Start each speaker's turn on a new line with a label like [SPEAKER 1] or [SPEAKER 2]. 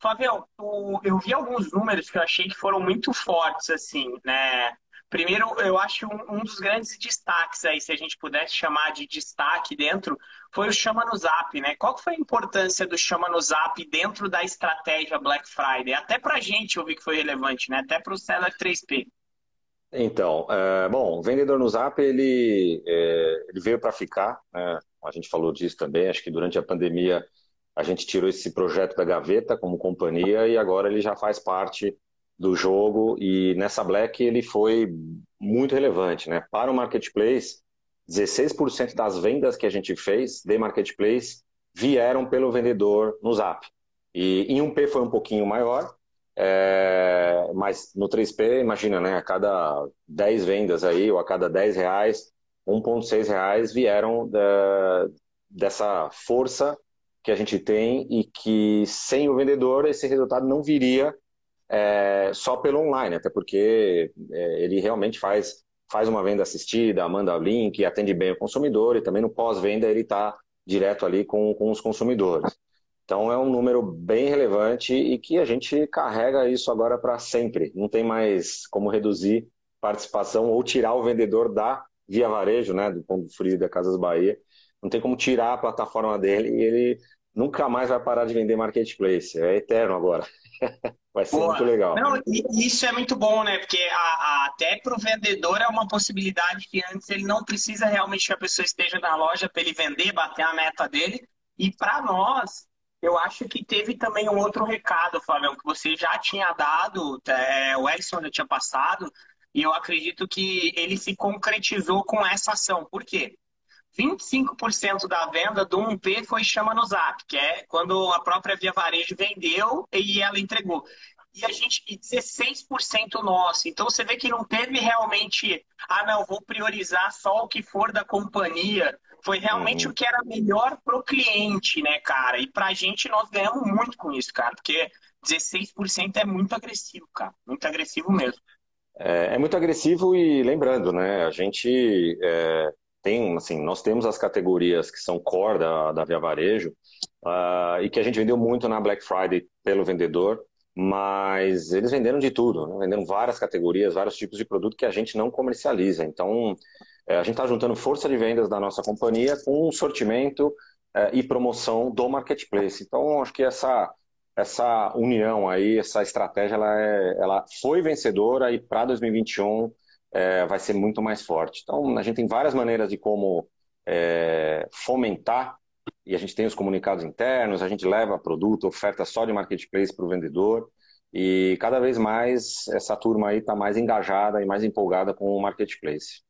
[SPEAKER 1] Flávio, eu vi alguns números que eu achei que foram muito fortes, assim, né? Primeiro, eu acho um, um, dos grandes destaques aí, se a gente pudesse chamar de destaque dentro, foi o Chama no Zap, né? Qual foi a importância do Chama no Zap dentro da estratégia Black Friday? Até pra gente eu vi que foi relevante, né? Até pro Seller 3P.
[SPEAKER 2] Então, é, bom, o vendedor no Zap, ele, é, ele veio para ficar, né? a gente falou disso também, acho que durante a pandemia a gente tirou esse projeto da gaveta como companhia e agora ele já faz parte do jogo e nessa Black ele foi muito relevante, né? Para o marketplace, 16% das vendas que a gente fez de marketplace vieram pelo vendedor no Zap. E em 1P foi um pouquinho maior, é, mas no 3P, imagina, né? A cada 10 vendas aí, ou a cada 10 reais, 1,6 reais vieram da, dessa força que a gente tem e que sem o vendedor esse resultado não viria é, só pelo online, até porque é, ele realmente faz, faz uma venda assistida, manda o link, atende bem o consumidor e também no pós-venda ele está direto ali com, com os consumidores. Então é um número bem relevante e que a gente carrega isso agora para sempre. Não tem mais como reduzir participação ou tirar o vendedor da Via Varejo, né, do Ponto Frio da Casas Bahia. Não tem como tirar a plataforma dele e ele nunca mais vai parar de vender marketplace. É eterno agora. vai ser Boa. muito legal.
[SPEAKER 1] Não, isso é muito bom, né? Porque a, a, até para o vendedor é uma possibilidade que antes ele não precisa realmente que a pessoa esteja na loja para ele vender, bater a meta dele. E para nós, eu acho que teve também um outro recado, Flávio, que você já tinha dado, é, o Edson já tinha passado, e eu acredito que ele se concretizou com essa ação. Por quê? 25% da venda do 1P foi chama no Zap, que é quando a própria Via Varejo vendeu e ela entregou. E a gente, e 16% nosso. Então você vê que não teve realmente, ah, não, vou priorizar só o que for da companhia. Foi realmente uhum. o que era melhor pro cliente, né, cara? E pra gente nós ganhamos muito com isso, cara, porque 16% é muito agressivo, cara. Muito agressivo mesmo.
[SPEAKER 2] É, é muito agressivo e lembrando, né, a gente. É tem, assim, nós temos as categorias que são core da, da Via Varejo uh, e que a gente vendeu muito na Black Friday pelo vendedor, mas eles venderam de tudo, né? venderam várias categorias, vários tipos de produto que a gente não comercializa. Então, é, a gente está juntando força de vendas da nossa companhia com um sortimento é, e promoção do marketplace. Então, acho que essa essa união aí, essa estratégia, ela, é, ela foi vencedora e para 2021 é, vai ser muito mais forte. Então, a gente tem várias maneiras de como é, fomentar, e a gente tem os comunicados internos, a gente leva produto, oferta só de marketplace para o vendedor, e cada vez mais essa turma aí está mais engajada e mais empolgada com o marketplace.